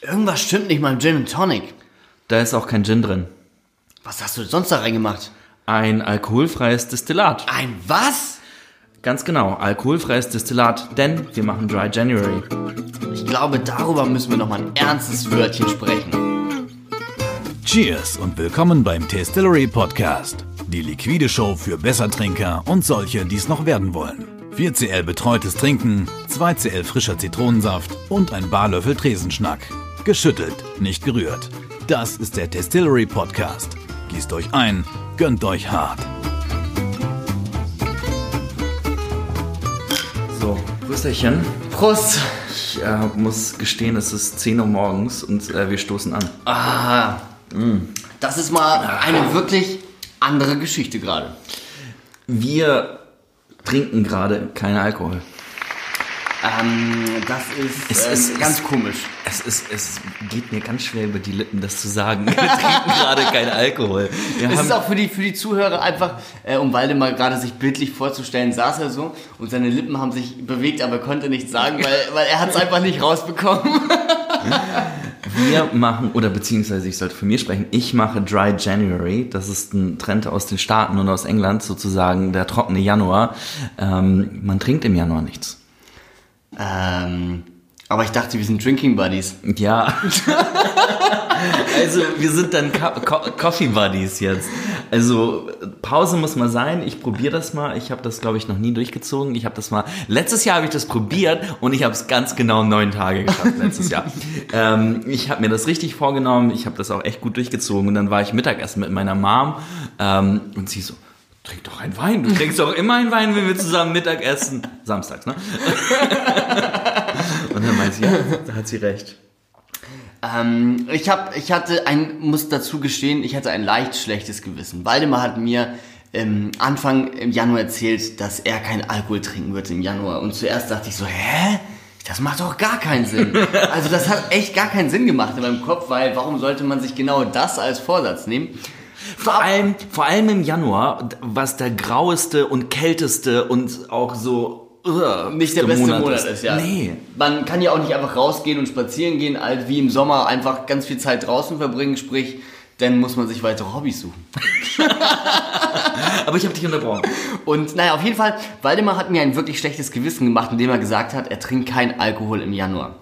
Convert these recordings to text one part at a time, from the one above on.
Irgendwas stimmt nicht mal im Gin and Tonic. Da ist auch kein Gin drin. Was hast du sonst da reingemacht? Ein alkoholfreies Destillat. Ein was? Ganz genau, alkoholfreies Destillat, denn wir machen Dry January. Ich glaube, darüber müssen wir noch mal ein ernstes Wörtchen sprechen. Cheers und willkommen beim Tastillery Podcast. Die liquide Show für Bessertrinker und solche, die es noch werden wollen. 4cl betreutes Trinken, 2cl frischer Zitronensaft und ein Barlöffel Tresenschnack. Geschüttelt, nicht gerührt. Das ist der Tastillery Podcast. Gießt euch ein, gönnt euch hart. So, Prösterchen. Prost! Ich äh, muss gestehen, es ist 10 Uhr morgens und äh, wir stoßen an. Ah, das ist mal eine wirklich andere Geschichte gerade. Wir trinken gerade keinen Alkohol. Ähm, das ist, Es ähm, ist- ganz es- komisch. Es, ist, es geht mir ganz schwer über die Lippen, das zu sagen. Wir trinken gerade keinen Alkohol. Wir Es ist auch für die, für die Zuhörer einfach, äh, um Waldemar gerade sich bildlich vorzustellen, saß er so und seine Lippen haben sich bewegt, aber er konnte nichts sagen, weil, weil er hat es einfach nicht rausbekommen. wir machen, oder beziehungsweise ich sollte für mich sprechen, ich mache Dry January. Das ist ein Trend aus den Staaten und aus England, sozusagen der trockene Januar. Ähm, man trinkt im Januar nichts. Ähm, aber ich dachte, wir sind Drinking Buddies. Ja. also wir sind dann Co Co Coffee Buddies jetzt. Also Pause muss mal sein. Ich probiere das mal. Ich habe das, glaube ich, noch nie durchgezogen. Ich habe das mal. Letztes Jahr habe ich das probiert und ich habe es ganz genau neun Tage geschafft letztes Jahr. ähm, ich habe mir das richtig vorgenommen. Ich habe das auch echt gut durchgezogen. Und dann war ich Mittagessen mit meiner Mom ähm, und sie so. Trink doch einen Wein. Du trinkst doch immer einen Wein, wenn wir zusammen Mittag essen. Samstags, ne? und dann meint sie, ja, da hat sie recht. Ähm, ich, hab, ich hatte ein, muss dazu gestehen, ich hatte ein leicht schlechtes Gewissen. Waldemar hat mir ähm, Anfang im Januar erzählt, dass er keinen Alkohol trinken wird im Januar. Und zuerst dachte ich so, hä? Das macht doch gar keinen Sinn. Also das hat echt gar keinen Sinn gemacht in meinem Kopf, weil warum sollte man sich genau das als Vorsatz nehmen? Vor allem, vor allem im Januar, was der graueste und kälteste und auch so uh, Nicht der beste Monat, ist, ja. Nee. Man kann ja auch nicht einfach rausgehen und spazieren gehen, als wie im Sommer einfach ganz viel Zeit draußen verbringen, sprich, dann muss man sich weitere Hobbys suchen. Aber ich habe dich unterbrochen. Und naja, auf jeden Fall, Waldemar hat mir ein wirklich schlechtes Gewissen gemacht, indem er gesagt hat, er trinkt keinen Alkohol im Januar.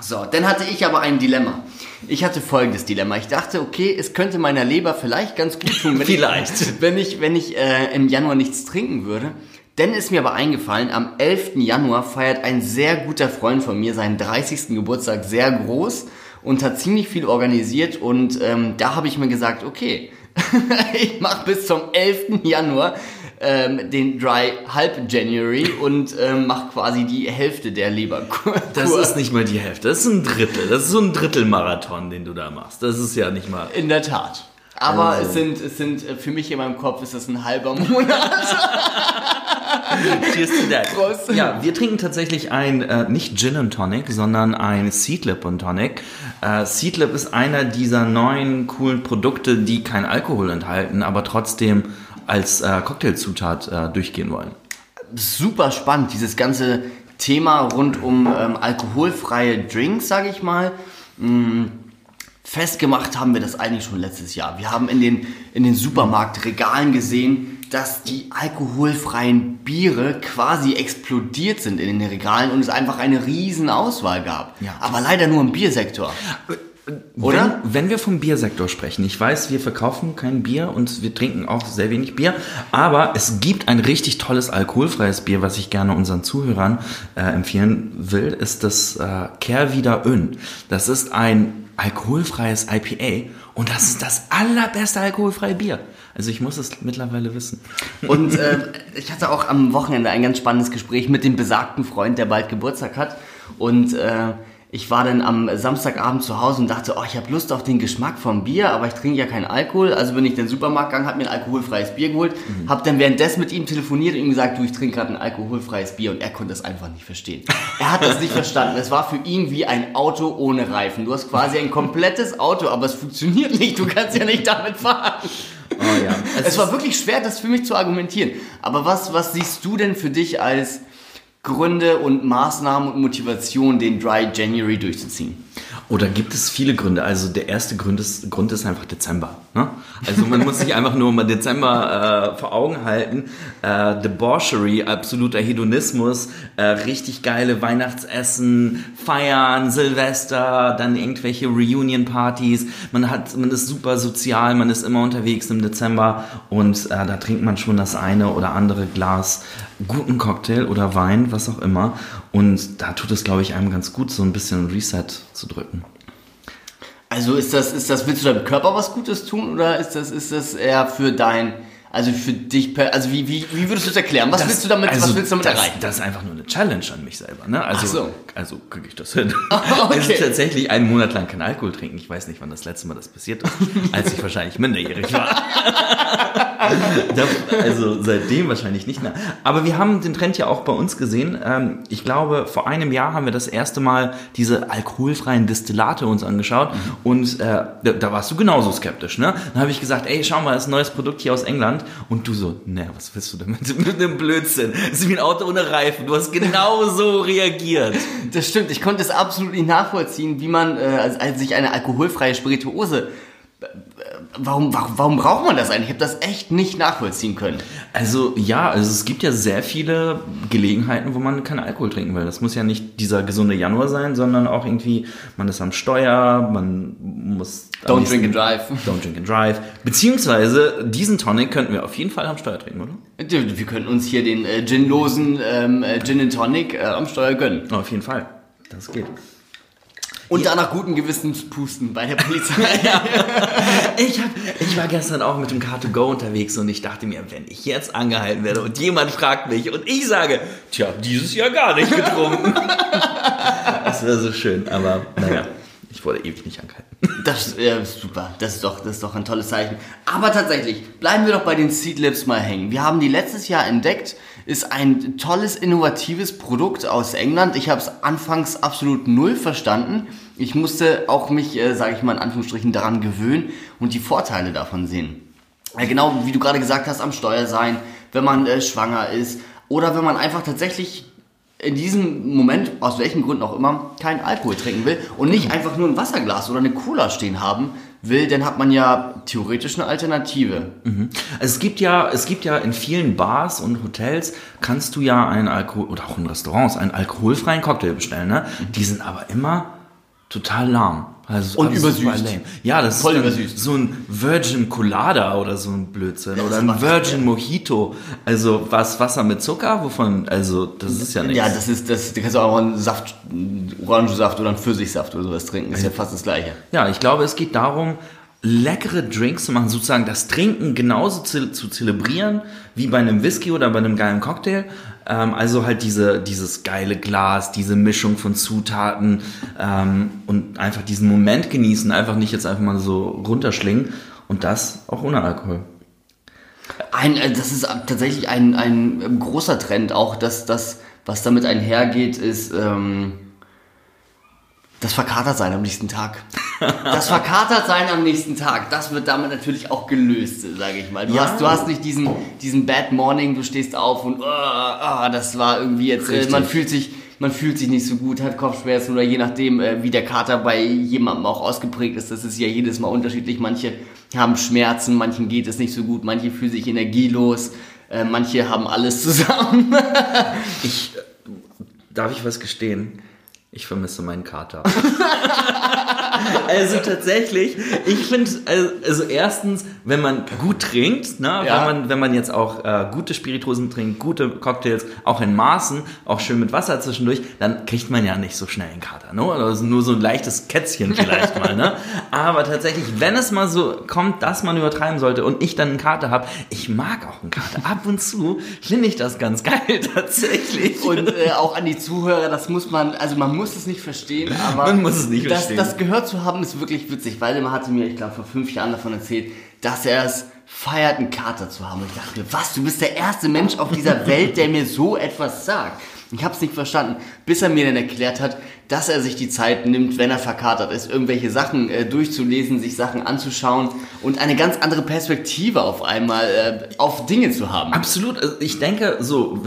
So, dann hatte ich aber ein Dilemma. Ich hatte folgendes Dilemma. Ich dachte, okay, es könnte meiner Leber vielleicht ganz gut tun, wenn Vielleicht. ich, wenn ich, wenn ich äh, im Januar nichts trinken würde. Dann ist mir aber eingefallen, am 11. Januar feiert ein sehr guter Freund von mir seinen 30. Geburtstag sehr groß und hat ziemlich viel organisiert und ähm, da habe ich mir gesagt, okay, ich mache bis zum 11. Januar ähm, den Dry Halb January und ähm, mache quasi die Hälfte der Leberkur. Das ist nicht mal die Hälfte, das ist ein Drittel. Das ist so ein Drittelmarathon, den du da machst. Das ist ja nicht mal. in der Tat. Aber Also. es sind, es sind, äh, für mich in meinem Kopf ist das ein halber Monat. Cheers to that. Prost. Ja, wir trinken tatsächlich ein, äh, nicht Gin and Tonic, sondern ein Seedlip und Tonic. Äh, Seedlip ist einer dieser neuen coolen Produkte, die kein Alkohol enthalten, aber trotzdem als äh, Cocktailzutat äh, durchgehen wollen. Super spannend, dieses ganze Thema rund um ähm, alkoholfreie Drinks, sage ich mal. Mm, Festgemacht haben wir das eigentlich schon letztes Jahr. Wir haben in den, in den Supermarktregalen gesehen, dass die alkoholfreien Biere quasi explodiert sind in den Regalen und es einfach eine riesen Auswahl gab. Ja. Aber leider nur im Biersektor. Oder? Wenn, wenn wir vom Biersektor sprechen, ich weiß, wir verkaufen kein Bier und wir trinken auch sehr wenig Bier, aber es gibt ein richtig tolles alkoholfreies Bier, was ich gerne unseren Zuhörern äh, empfehlen will, ist das äh, Kehrwieder Ön. Das ist ein alkoholfreies IPA und das ist das allerbeste alkoholfreie Bier. Also ich muss es mittlerweile wissen. Und äh, ich hatte auch am Wochenende ein ganz spannendes Gespräch mit dem besagten Freund, der bald Geburtstag hat. Und äh, ich war dann am Samstagabend zu Hause und dachte, oh, ich habe Lust auf den Geschmack vom Bier, aber ich trinke ja keinen Alkohol. Also bin ich in den Supermarkt gegangen, habe mir ein alkoholfreies Bier geholt, Mhm. habe dann währenddessen mit ihm telefoniert und ihm gesagt, du, ich trinke gerade ein alkoholfreies Bier und er konnte es einfach nicht verstehen. Er hat das nicht verstanden. Es war für ihn wie ein Auto ohne Reifen. Du hast quasi ein komplettes Auto, aber es funktioniert nicht. Du kannst ja nicht damit fahren. Oh ja. Es war wirklich schwer, das für mich zu argumentieren. Aber was, was siehst du denn für dich als Gründe und Maßnahmen und Motivation, den Dry January durchzuziehen? Oder gibt es viele Gründe? Also der erste Grund ist, Grund ist einfach Dezember. Ne? Also man muss sich einfach nur mal Dezember äh, vor Augen halten. Äh, Debauchery, absoluter Hedonismus, äh, richtig geile Weihnachtsessen, Feiern, Silvester, dann irgendwelche Reunion-Partys. Man man ist super sozial, man ist immer unterwegs im Dezember und äh, da trinkt man schon das eine oder andere Glas guten Cocktail oder Wein, was auch immer. Und da tut es, glaube ich, einem ganz gut, so ein bisschen Reset zu drücken. Also ist das, ist das, willst du deinem Körper was Gutes tun oder ist das, ist das eher für dein, also für dich, per, also wie, wie, wie würdest du es erklären? Was Das- willst du damit, also was willst du damit das, erreichen? Das ist einfach nur eine Challenge an mich selber. Ne? Also, so. also kriege ich das hin. Okay. Also tatsächlich einen Monat lang kein Alkohol trinken. Ich weiß nicht, wann das letzte Mal das passiert ist, als ich wahrscheinlich minderjährig war. Also seitdem wahrscheinlich nicht mehr. Aber wir haben den Trend ja auch bei uns gesehen. Ähm, Ich glaube, vor einem Jahr haben wir das erste Mal diese alkoholfreien Destillate uns angeschaut und äh, da, da warst du genauso skeptisch. Ne? Dann habe ich gesagt, ey, schau mal, das ist ein neues Produkt hier aus England und du so, ne, was willst du damit mit dem Blödsinn? Das ist wie ein Auto ohne Reifen. Du hast genau so reagiert. Das stimmt, ich konnte es absolut nicht nachvollziehen, wie man äh, als, als sich eine alkoholfreie Spirituose. äh, Warum, warum, warum braucht man das eigentlich? Ich habe das echt nicht nachvollziehen können. Also ja, also es gibt ja sehr viele Gelegenheiten, wo man keinen Alkohol trinken will. Das muss ja nicht dieser gesunde Januar sein, sondern auch irgendwie, man ist am Steuer, man muss... Don't drink and drive. Don't drink and drive. Beziehungsweise diesen Tonic könnten wir auf jeden Fall am Steuer trinken, oder? Wir können uns hier den äh, ginlosen ähm, äh, Gin and Tonic äh, am Steuer gönnen. Auf jeden Fall. Das geht. Und danach guten Gewissens pusten bei der Polizei. Ich, hab, ich war gestern auch mit dem Car2Go unterwegs und ich dachte mir, wenn ich jetzt angehalten werde und jemand fragt mich und ich sage, tja, dieses Jahr gar nicht getrunken. das wäre so schön, aber naja, ich wurde ewig nicht angehalten. Das äh, ist super. Das ist, doch, das ist doch ein tolles Zeichen. Aber tatsächlich, bleiben wir doch bei den Seedlips mal hängen. Wir haben die letztes Jahr entdeckt. Ist ein tolles, innovatives Produkt aus England. Ich habe es anfangs absolut null verstanden. Ich musste auch mich, äh, sage ich mal in Anführungsstrichen, daran gewöhnen und die Vorteile davon sehen. Ja, genau, wie du gerade gesagt hast, am Steuer sein, wenn man äh, schwanger ist oder wenn man einfach tatsächlich in diesem Moment, aus welchen Gründen auch immer, keinen Alkohol trinken will und nicht einfach nur ein Wasserglas oder eine Cola stehen haben will, dann hat man ja theoretisch eine Alternative. Also es gibt ja, es gibt ja in vielen Bars und Hotels kannst du ja einen Alkohol oder auch in Restaurants einen alkoholfreien Cocktail bestellen, ne? Die sind aber immer total lahm. Also Und übersüßt. Ja, das Voll ist übersüßt. so ein Virgin Colada oder so ein Blödsinn Das oder ein Virgin Mojito. Also was Wasser mit Zucker, wovon also das ist ja nichts. Ja, das ist, das, da kannst du auch einen Saft, Orangensaft oder einen Pfirsichsaft oder sowas trinken. Ist ja fast das Gleiche. Ja, ich glaube, es geht darum, leckere Drinks zu machen, sozusagen das Trinken genauso zu, zu zelebrieren wie bei einem Whisky oder bei einem geilen Cocktail. Ähm, also halt diese, dieses geile Glas, diese Mischung von Zutaten ähm, und einfach diesen Moment genießen, einfach nicht jetzt einfach mal so runterschlingen und das auch ohne Alkohol. Ein, äh, das ist tatsächlich ein, ein großer Trend, auch dass das, was damit einhergeht, ist ähm, das Verkatertsein am nächsten Tag. Das Verkatertsein am nächsten Tag, das wird damit natürlich auch gelöst, sage ich mal. Du, Ja. hast, du hast nicht diesen, diesen Bad Morning, du stehst auf und ah, ah, das war irgendwie jetzt, äh, Richtig. man fühlt sich man fühlt sich nicht so gut, hat Kopfschmerzen oder je nachdem, äh, wie der Kater bei jemandem auch ausgeprägt ist. Das ist ja jedes Mal unterschiedlich. Manche haben Schmerzen, manchen geht es nicht so gut, manche fühlen sich energielos, äh, manche haben alles zusammen. Ich, äh, darf ich was gestehen? Ich vermisse meinen Kater. also tatsächlich, ich finde, also, also erstens, wenn man gut trinkt, ne, Ja. wenn, man, wenn man jetzt auch äh, gute Spirituosen trinkt, gute Cocktails, auch in Maßen, auch schön mit Wasser zwischendurch, dann kriegt man ja nicht so schnell einen Kater. Ne? Oder so- nur so ein leichtes Kätzchen vielleicht mal. Ne? Aber tatsächlich, wenn es mal so kommt, dass man übertreiben sollte und ich dann einen Kater habe, ich mag auch einen Kater. Ab und zu finde ich das ganz geil tatsächlich. Und äh, auch an die Zuhörer, das muss man, also man muss es nicht verstehen, aber Man muss es nicht das, verstehen. das gehört zu haben, ist wirklich witzig. Waldemar hatte mir, ich glaube, vor fünf Jahren davon erzählt, dass er es feiert, einen Kater zu haben. Und ich dachte was, du bist der erste Mensch auf dieser Welt, der mir so etwas sagt. Ich habe es nicht verstanden, bis er mir dann erklärt hat, dass er sich die Zeit nimmt, wenn er verkatert ist, irgendwelche Sachen äh, durchzulesen, sich Sachen anzuschauen und eine ganz andere Perspektive auf einmal äh, auf Dinge zu haben. Absolut. Also ich denke, so,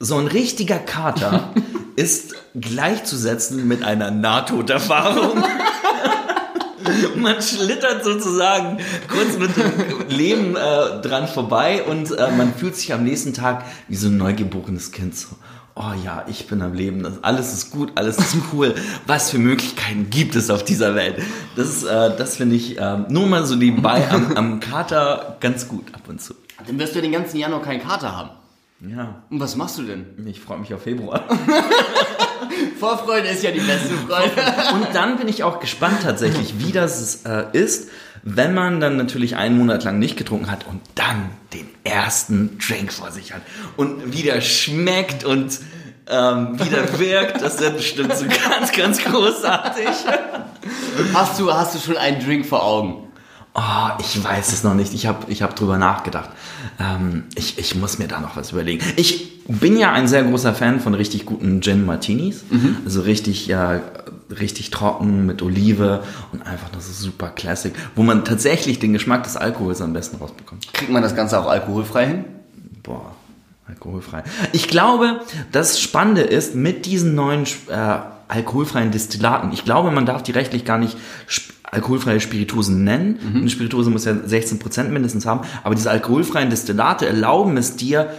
so ein richtiger Kater ist gleichzusetzen mit einer Nahtoderfahrung. Man schlittert sozusagen kurz mit dem Leben äh, dran vorbei und äh, man fühlt sich am nächsten Tag wie so ein neugeborenes Kind so. Oh ja, ich bin am Leben. Das, alles ist gut, alles ist cool. Was für Möglichkeiten gibt es auf dieser Welt? Das, äh, das finde ich äh, nur mal so nebenbei am, am Kater ganz gut ab und zu. Dann wirst du den ganzen Januar keinen Kater haben. Ja, Und was machst du denn? ich freue mich auf Februar. Vorfreude ist ja die beste Freude. Und dann bin ich auch gespannt tatsächlich, wie das äh, ist, wenn man dann natürlich einen Monat lang nicht getrunken hat und dann den ersten Drink vor sich hat und wie der schmeckt und ähm, wie der wirkt. Das wird bestimmt so ganz, ganz großartig. Hast du, hast du schon einen Drink vor Augen? Oh, ich weiß es noch nicht. Ich habe ich hab drüber nachgedacht. Ähm, ich, ich muss mir da noch was überlegen. Ich bin ja ein sehr großer Fan von richtig guten Gin Martinis. Also richtig, ja, richtig trocken mit Olive und einfach nur so super Classic, wo man tatsächlich den Geschmack des Alkohols am besten rausbekommt. Kriegt man das Ganze auch alkoholfrei hin? Boah, alkoholfrei. Ich glaube, das Spannende ist, mit diesen neuen äh, alkoholfreien Destillaten, ich glaube, man darf die rechtlich gar nicht alkoholfreie Spirituosen nennen. Eine Spirituose muss ja 16% mindestens haben, aber diese alkoholfreien Destillate erlauben es dir,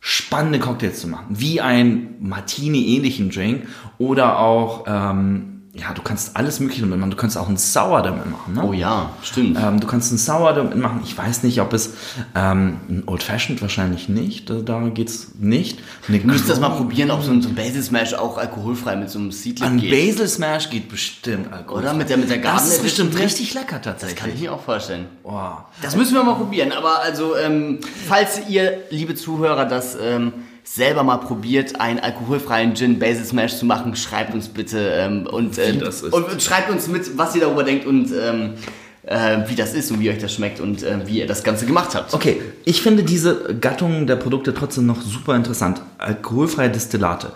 spannende Cocktails zu machen, wie ein Martini-ähnlichen Drink oder auch, ähm, ja, du kannst alles Mögliche damit machen. Du kannst auch einen Sour damit machen. Ne? Oh ja, stimmt. Ähm, du kannst einen Sour damit machen. Ich weiß nicht, ob es ähm, ein Old Fashioned wahrscheinlich nicht. Da, da geht's nicht. Eine Du müsstest das mal probieren, ob so ein, so ein Basil Smash auch alkoholfrei mit so einem Seedling Ein geht. Basil Smash geht bestimmt Alkohol. Oder mit der, mit der Garden Das ist bestimmt richtig lecker Das kann ich tatsächlich. mir auch vorstellen. Oh. Das müssen wir mal probieren. Aber also, ähm, falls ihr, liebe Zuhörer, das ähm, selber mal probiert, einen alkoholfreien Gin Basil Smash zu machen, schreibt uns bitte ähm, und, äh, und, und schreibt uns mit, was ihr darüber denkt und ähm, äh, wie das ist und wie euch das schmeckt und äh, wie ihr das Ganze gemacht habt. Okay, ich finde diese Gattung der Produkte trotzdem noch super interessant. Alkoholfreie Destillate.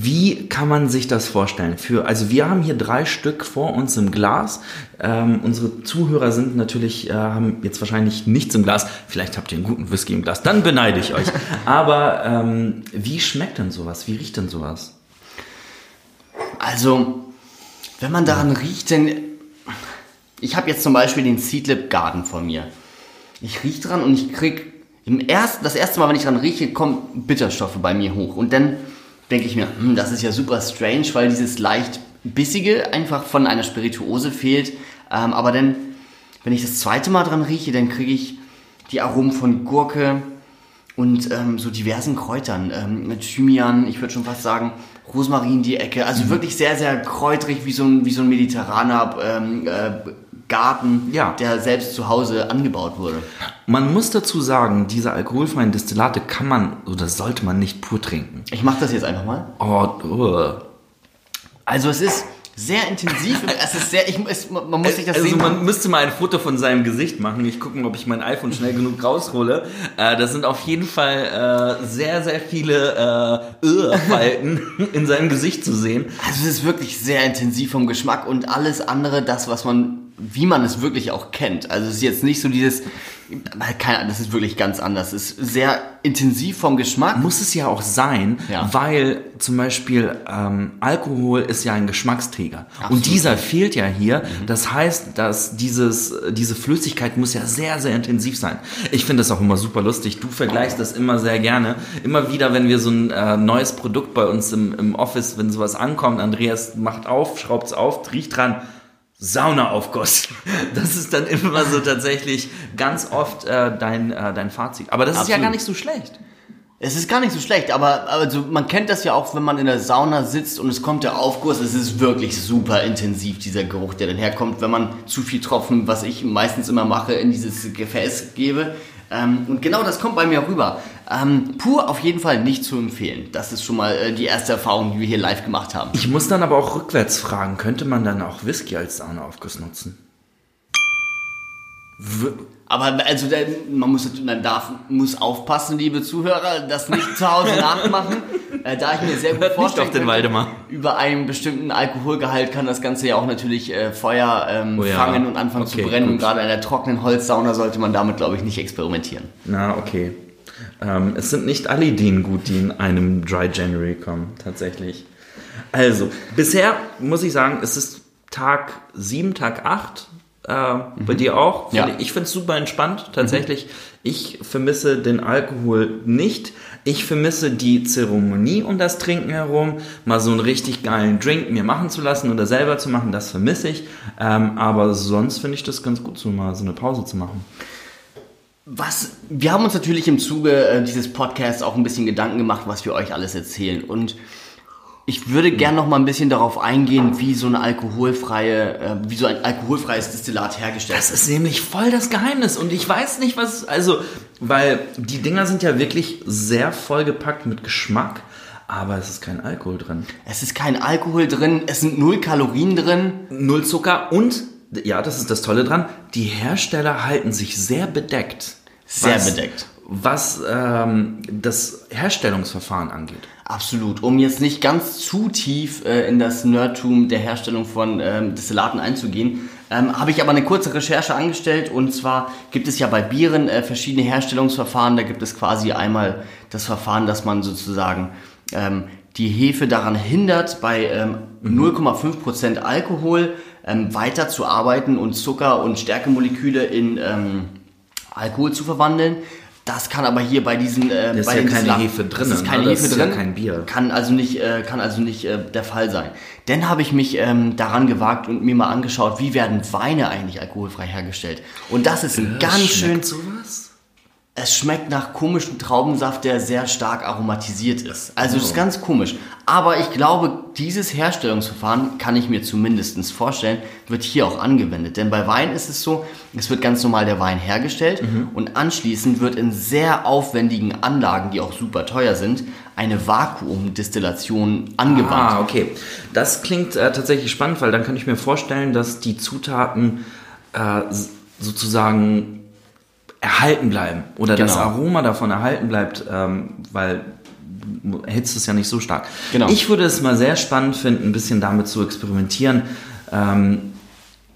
Wie kann man sich das vorstellen? Für, also wir haben hier drei Stück vor uns im Glas. Ähm, unsere Zuhörer sind natürlich, äh, haben jetzt wahrscheinlich nichts im Glas. Vielleicht habt ihr einen guten Whisky im Glas. Dann beneide ich euch. Aber ähm, wie schmeckt denn sowas? Wie riecht denn sowas? Also, wenn man daran riecht, denn ich habe jetzt zum Beispiel den Seedlip Garden vor mir. Ich rieche dran und ich krieg im ersten, das erste Mal, wenn ich dran rieche, kommen Bitterstoffe bei mir hoch. Und dann denke ich mir, hm, das ist ja super strange, weil dieses leicht bissige einfach von einer Spirituose fehlt. Ähm, aber dann, wenn ich das zweite Mal dran rieche, dann kriege ich die Aromen von Gurke und ähm, so diversen Kräutern. Ähm, mit Thymian, ich würde schon fast sagen, Rosmarin die Ecke. Also wirklich sehr, sehr kräutrig, wie so ein, wie so ein mediterraner ähm, äh, Garten, Ja. der selbst zu Hause angebaut wurde. Man muss dazu sagen, diese alkoholfreien Destillate kann man oder sollte man nicht pur trinken. Ich mache das jetzt einfach mal. Oh, uh. Also es ist sehr intensiv. es ist sehr, ich, es, man muss sich das also sehen. man müsste mal ein Foto von seinem Gesicht machen. Ich gucke, ob ich mein iPhone schnell genug raushole. Äh, das sind auf jeden Fall äh, sehr, sehr viele äh, Irrfalten in seinem Gesicht zu sehen. Also es ist wirklich sehr intensiv vom Geschmack und alles andere, das, was man, wie man es wirklich auch kennt. Also es ist jetzt nicht so dieses, keine Ahnung, das ist wirklich ganz anders. Es ist sehr intensiv vom Geschmack. Muss es ja auch sein, Ja. weil zum Beispiel ähm, Alkohol ist ja ein Geschmacksträger. Absolut. Und dieser fehlt ja hier. Das heißt, dass dieses, diese Flüssigkeit muss ja sehr, sehr intensiv sein. Ich finde das auch immer super lustig. Du vergleichst das immer sehr gerne. Immer wieder, wenn wir so ein äh, neues Produkt bei uns im, im Office, wenn sowas ankommt, Andreas macht auf, schraubt's auf, riecht dran. Saunaaufguss. Das ist dann immer so tatsächlich ganz oft äh, dein, äh, dein Fazit. Aber das ist ja Absolut. gar nicht so schlecht. Es ist gar nicht so schlecht, aber also man kennt das ja auch, wenn man in der Sauna sitzt und es kommt der Aufguss. Es ist wirklich super intensiv, dieser Geruch, der dann herkommt, wenn man zu viel Tropfen, was ich meistens immer mache, in dieses Gefäß gebe. Ähm, und genau das kommt bei mir rüber. Ähm, pur auf jeden Fall nicht zu empfehlen. Das ist schon mal äh, die erste Erfahrung, die wir hier live gemacht haben. Ich muss dann aber auch rückwärts fragen, könnte man dann auch Whisky als Saunaaufguss nutzen? Aber also man muss man darf muss aufpassen, liebe Zuhörer, das nicht zu Hause nachmachen. Äh, da ich mir sehr gut Hört vorstellen den Waldemar. über einen bestimmten Alkoholgehalt kann das Ganze ja auch natürlich äh, Feuer ähm, Oh ja. fangen und anfangen zu Okay, brennen. Und gut. gerade in der trockenen Holzsauna sollte man damit, glaube ich, nicht experimentieren. Na, okay. Ähm, es sind nicht alle Ideen gut, die in einem Dry January kommen, tatsächlich. Also, bisher muss ich sagen, es ist Tag 7, Tag 8. Äh, Bei dir auch? Ja. Ich finde es super entspannt, tatsächlich. Ich vermisse den Alkohol nicht. Ich vermisse die Zeremonie um das Trinken herum. Mal so einen richtig geilen Drink mir machen zu lassen oder selber zu machen, das vermisse ich. Ähm, aber sonst finde ich das ganz gut, so mal so eine Pause zu machen. Was, wir haben uns natürlich im Zuge äh, dieses Podcasts auch ein bisschen Gedanken gemacht, was wir euch alles erzählen. Und ich würde gern noch mal ein bisschen darauf eingehen, wie so eine alkoholfreie, äh, wie so ein alkoholfreies Destillat hergestellt Das ist nämlich voll das Geheimnis und ich weiß nicht, was, also, weil die Dinger sind ja wirklich sehr vollgepackt mit Geschmack, aber es ist kein Alkohol drin. Es ist kein Alkohol drin, es sind null Kalorien drin. Null Zucker und, ja, das ist das Tolle dran, die Hersteller halten sich sehr bedeckt. Sehr was, bedeckt. Was ähm, das Herstellungsverfahren angeht. Absolut. Um jetzt nicht ganz zu tief äh, in das Nerdtum der Herstellung von ähm, Destillaten einzugehen, ähm, habe ich aber eine kurze Recherche angestellt. Und zwar gibt es ja bei Bieren äh, verschiedene Herstellungsverfahren. Da gibt es quasi einmal das Verfahren, dass man sozusagen ähm, die Hefe daran hindert, bei ähm, 0,5% Alkohol ähm, weiter zu arbeiten und Zucker und Stärkemoleküle in ähm, Alkohol zu verwandeln. Das kann aber hier bei diesen äh, ist bei ja den keine Destillat- Hefe drin, Das ist keine ne? Das Hefe ist ja drin. kein Bier. Kann also nicht, äh, kann also nicht äh, der Fall sein. Dann habe ich mich ähm, daran gewagt und mir mal angeschaut, wie werden Weine eigentlich alkoholfrei hergestellt. Und das ist ein ganz schön. Sowas? Es schmeckt nach komischem Traubensaft, der sehr stark aromatisiert ist. Also es ist ganz komisch. Aber ich glaube, dieses Herstellungsverfahren kann ich mir zumindest vorstellen, wird hier auch angewendet. Denn bei Wein ist es so, es wird ganz normal der Wein hergestellt und anschließend wird in sehr aufwendigen Anlagen, die auch super teuer sind, eine Vakuumdestillation angewandt. Ah, okay. Das klingt äh, tatsächlich spannend, weil dann kann ich mir vorstellen, dass die Zutaten äh, sozusagen erhalten bleiben oder das Genau. Aroma davon erhalten bleibt, ähm, weil erhitzt es ja nicht so stark. Genau. Ich würde es mal sehr spannend finden, ein bisschen damit zu experimentieren. Ähm,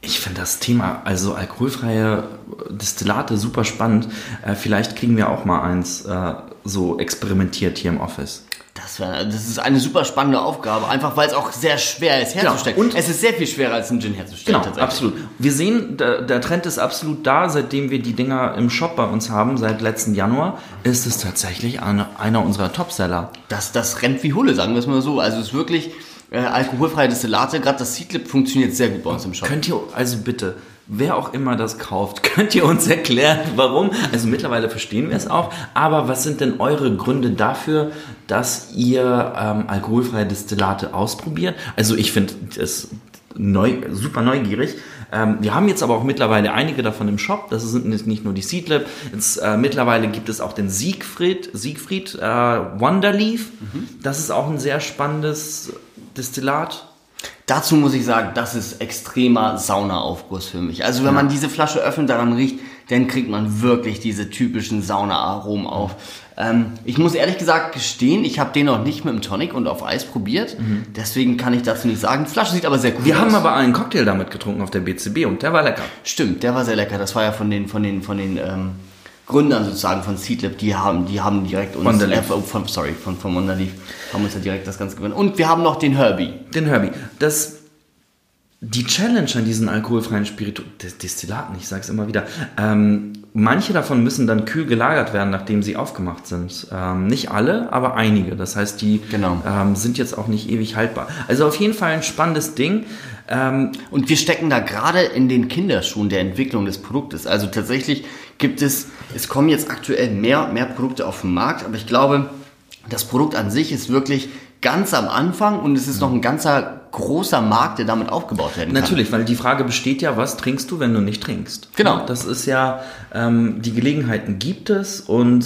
ich finde das Thema, also alkoholfreie Destillate, super spannend. Äh, vielleicht kriegen wir auch mal eins äh, so experimentiert hier im Office. Das, wär, das ist eine super spannende Aufgabe, einfach weil es auch sehr schwer ist herzustellen. und- es ist sehr viel schwerer als ein Gin herzustellen. Genau, absolut. Wir sehen, der, der Trend ist absolut da, seitdem wir die Dinger im Shop bei uns haben, seit letzten Januar, ist es tatsächlich eine, einer unserer Topseller. Das, das rennt wie Hulle, sagen wir es mal so. Also es ist wirklich äh, alkoholfreie Destillate. Gerade das Seedlip funktioniert sehr gut bei uns im Shop. Könnt ihr, also bitte, wer auch immer das kauft, könnt ihr uns erklären, warum? Also mittlerweile verstehen wir es auch, aber was sind denn eure Gründe dafür, dass ihr ähm, alkoholfreie Destillate ausprobiert? Also ich finde es neu, super neugierig. Ähm, wir haben jetzt aber auch mittlerweile einige davon im Shop. Das sind nicht nur die Seedlip. Jetzt, äh, mittlerweile gibt es auch den Siegfried, Siegfried äh, Wonderleaf. Das ist auch ein sehr spannendes Destillat. Dazu muss ich sagen, das ist extremer Saunaaufguss für mich. Also wenn man diese Flasche öffnet, daran riecht, dann kriegt man wirklich diese typischen Saunaaromen auf. Ähm, ich muss ehrlich gesagt gestehen, ich habe den noch nicht mit dem Tonic und auf Eis probiert. Deswegen kann ich dazu nicht sagen. Die Flasche sieht aber sehr cool Wir aus. haben aber einen Cocktail damit getrunken auf der BCB und der war lecker. Stimmt, der war sehr lecker. Das war ja von den, von den, von den ähm, Gründern sozusagen von Seedlip. Die haben, die haben direkt uns, Wonderleaf. äh, von, sorry, von, von Wonderleaf, haben uns ja direkt das Ganze gewonnen. Und wir haben noch den Herbie. Den Herbie. Das, die Challenge an diesen alkoholfreien Spiritu Des- Destillaten, ich sag's immer wieder, ähm, manche davon müssen dann kühl gelagert werden, nachdem sie aufgemacht sind. Ähm, nicht alle, aber einige. Das heißt, die Genau. ähm, sind jetzt auch nicht ewig haltbar. Also auf jeden Fall ein spannendes Ding. Ähm, Und wir stecken da gerade in den Kinderschuhen der Entwicklung des Produktes. Also tatsächlich gibt es, es kommen jetzt aktuell mehr, mehr Produkte auf den Markt, aber ich glaube, das Produkt an sich ist wirklich ganz am Anfang und es ist noch ein ganzer großer Markt, der damit aufgebaut werden kann. Natürlich, weil die Frage besteht ja, was trinkst du, wenn du nicht trinkst? Genau. Das ist ja, ähm, die Gelegenheiten gibt es und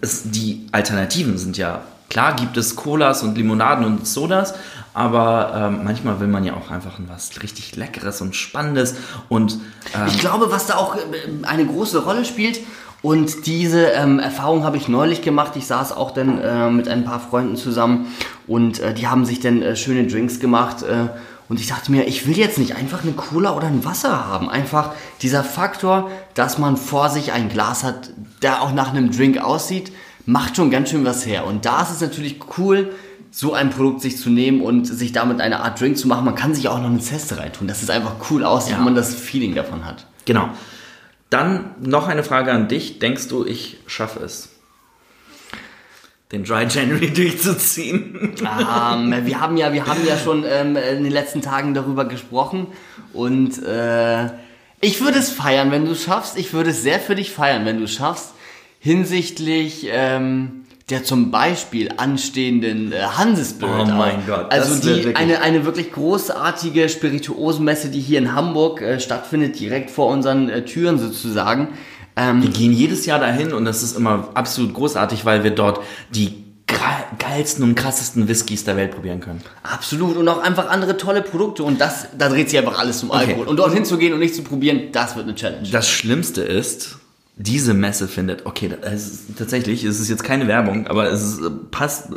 es, die Alternativen sind ja, klar gibt es Colas und Limonaden und Sodas, aber ähm, manchmal will man ja auch einfach was richtig Leckeres und Spannendes und ähm, Ich glaube, was da auch äh, eine große Rolle spielt, und diese ähm, Erfahrung habe ich neulich gemacht. Ich saß auch dann äh, mit ein paar Freunden zusammen und äh, die haben sich dann äh, schöne Drinks gemacht. Äh, Und ich dachte mir, ich will jetzt nicht einfach eine Cola oder ein Wasser haben. Einfach dieser Faktor, dass man vor sich ein Glas hat, der auch nach einem Drink aussieht, macht schon ganz schön was her. Und da ist es natürlich cool, so ein Produkt sich zu nehmen und sich damit eine Art Drink zu machen. Man kann sich auch noch eine Zeste reintun, dass es einfach cool aussieht Ja. und man das Feeling davon hat. Genau. Dann noch eine Frage an dich. Denkst du, ich schaffe es, den Dry January durchzuziehen? ähm, wir haben ja, wir haben ja schon ähm, in den letzten Tagen darüber gesprochen und äh, ich würde es feiern, wenn du es schaffst. Ich würde es sehr für dich feiern, wenn du es schaffst, hinsichtlich ähm, der zum Beispiel anstehenden äh, Hansespirit. Oh mein auch. Gott, Also die, wirklich- eine, eine wirklich großartige Spirituosenmesse, die hier in Hamburg äh, stattfindet, direkt vor unseren äh, Türen sozusagen. Ähm, Wir gehen jedes Jahr dahin und das ist immer absolut großartig, weil wir dort die geilsten und krassesten Whiskys der Welt probieren können. Absolut und auch einfach andere tolle Produkte und das, da dreht sich einfach alles um Okay. Alkohol. Und dorthin zu gehen und nicht zu probieren, das wird eine Challenge. Das Schlimmste ist, diese Messe findet, okay, es ist, tatsächlich, es ist jetzt keine Werbung, aber es ist, äh, passt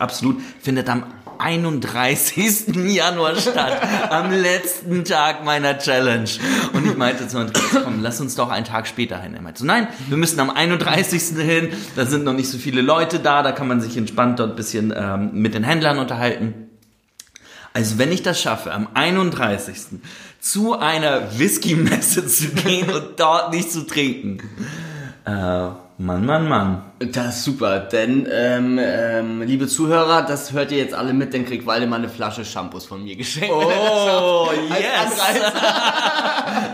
absolut, findet am 31. Januar statt, am letzten Tag meiner Challenge. Und ich meinte zu Andreas, komm, lass uns doch einen Tag später hin. Er meinte so, nein, wir müssen am 31. hin, da sind noch nicht so viele Leute da, da kann man sich entspannt dort ein bisschen ähm, mit den Händlern unterhalten. Also wenn ich das schaffe, am 31. zu einer Whisky-Messe zu gehen und dort nicht zu trinken. Äh, Mann, Mann, Mann. Das ist super, denn ähm, ähm, liebe Zuhörer, das hört ihr jetzt alle mit, dann kriegt Waldemar eine Flasche Shampoos von mir geschenkt. Oh, schafft. Als yes.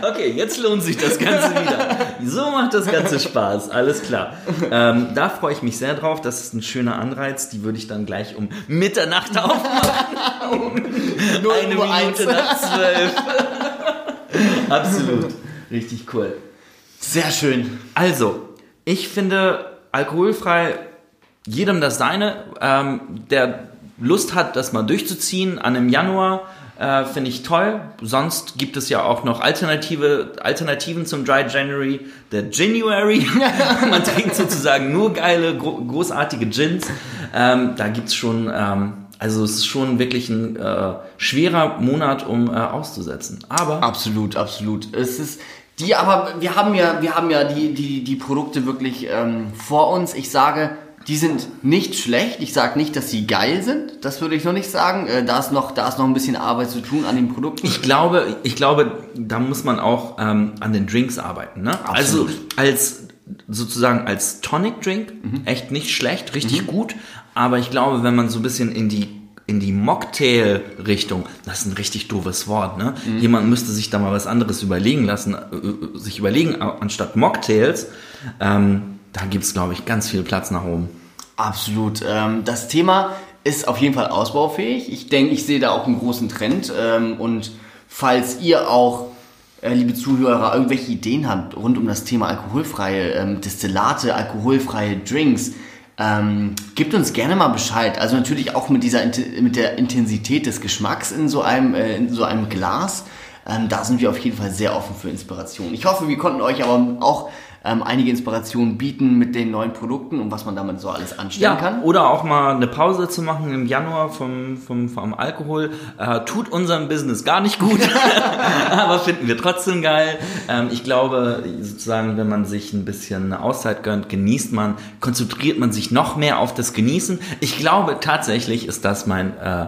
Okay, jetzt lohnt sich das Ganze wieder. So macht das Ganze Spaß, alles klar. Ähm, da freue ich mich sehr drauf. Das ist ein schöner Anreiz. Die würde ich dann gleich um Mitternacht aufmachen. Eine Uhr eins. Minute nach zwölf. Absolut. Richtig cool. Sehr schön. Also, ich finde alkoholfrei jedem das seine. Ähm, der Lust hat, das mal durchzuziehen an einem Januar, äh, finde ich toll. Sonst gibt es ja auch noch Alternative, Alternativen zum Dry January, der January. Man trinkt sozusagen nur geile, gro großartige Gins. Ähm, da gibt's schon, ähm, also es ist schon wirklich ein äh, schwerer Monat, um äh, auszusetzen. Aber Absolut, absolut. Es ist die, aber wir haben ja, wir haben ja die, die, die Produkte wirklich ähm, vor uns. Ich sage, die sind nicht schlecht. Ich sage nicht, dass sie geil sind. Das würde ich noch nicht sagen. Äh, da ist noch, da ist noch ein bisschen Arbeit zu tun an den Produkten. Ich glaube, ich glaube, da muss man auch ähm, an den Drinks arbeiten. Ne? Also als sozusagen als Tonic Drink echt nicht schlecht, richtig gut. Aber ich glaube, wenn man so ein bisschen in die in die Mocktail-Richtung, das ist ein richtig doofes Wort, ne? Jemand müsste sich da mal was anderes überlegen lassen, äh, sich überlegen, anstatt Mocktails, ähm, da gibt's glaube ich, ganz viel Platz nach oben. Absolut. Ähm, das Thema ist auf jeden Fall ausbaufähig. Ich denke, ich sehe da auch einen großen Trend. Ähm, und falls ihr auch, äh, liebe Zuhörer, irgendwelche Ideen habt rund um das Thema alkoholfreie ähm, Destillate, alkoholfreie Drinks, ähm, gebt uns gerne mal Bescheid. Also natürlich auch mit dieser mit der Intensität des Geschmacks in so einem äh, in so einem Glas. Ähm, da sind wir auf jeden Fall sehr offen für Inspiration. Ich hoffe, wir konnten euch aber auch ähm, einige Inspirationen bieten mit den neuen Produkten und was man damit so alles anstellen kann. Oder auch mal eine Pause zu machen im Januar vom, vom, vom Alkohol. Äh, tut unserem Business gar nicht gut, aber finden wir trotzdem geil. Ähm, ich glaube, sozusagen, wenn man sich ein bisschen eine Auszeit gönnt, genießt man, konzentriert man sich noch mehr auf das Genießen. Ich glaube, tatsächlich ist das mein... Äh,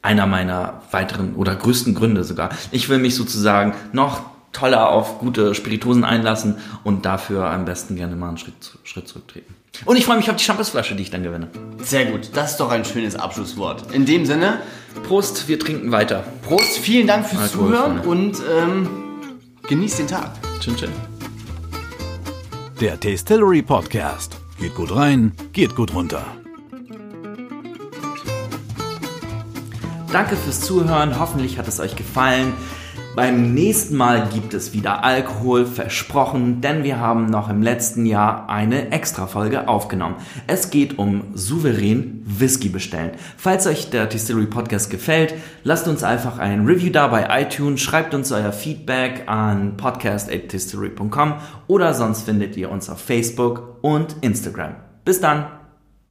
einer meiner weiteren oder größten Gründe sogar. Ich will mich sozusagen noch toller auf gute Spirituosen einlassen und dafür am besten gerne mal einen Schritt, Schritt zurücktreten. Und ich freue mich auf die Champagnerflasche, die ich dann gewinne. Sehr gut, das ist doch ein schönes Abschlusswort. In dem Sinne, Prost, wir trinken weiter. Prost, vielen Dank fürs Alkoholfrei. Zuhören und ähm, genießt den Tag. Chin chin. Der Tastillery Podcast. Geht gut rein, geht gut runter. Danke fürs Zuhören. Hoffentlich hat es euch gefallen. Beim nächsten Mal gibt es wieder Alkohol, versprochen, denn wir haben noch im letzten Jahr eine Extra-Folge aufgenommen. Es geht um souverän Whisky bestellen. Falls euch der Distillery Podcast gefällt, lasst uns einfach ein Review da bei iTunes, schreibt uns euer Feedback an podcast.distillery.com oder sonst findet ihr uns auf Facebook und Instagram. Bis dann!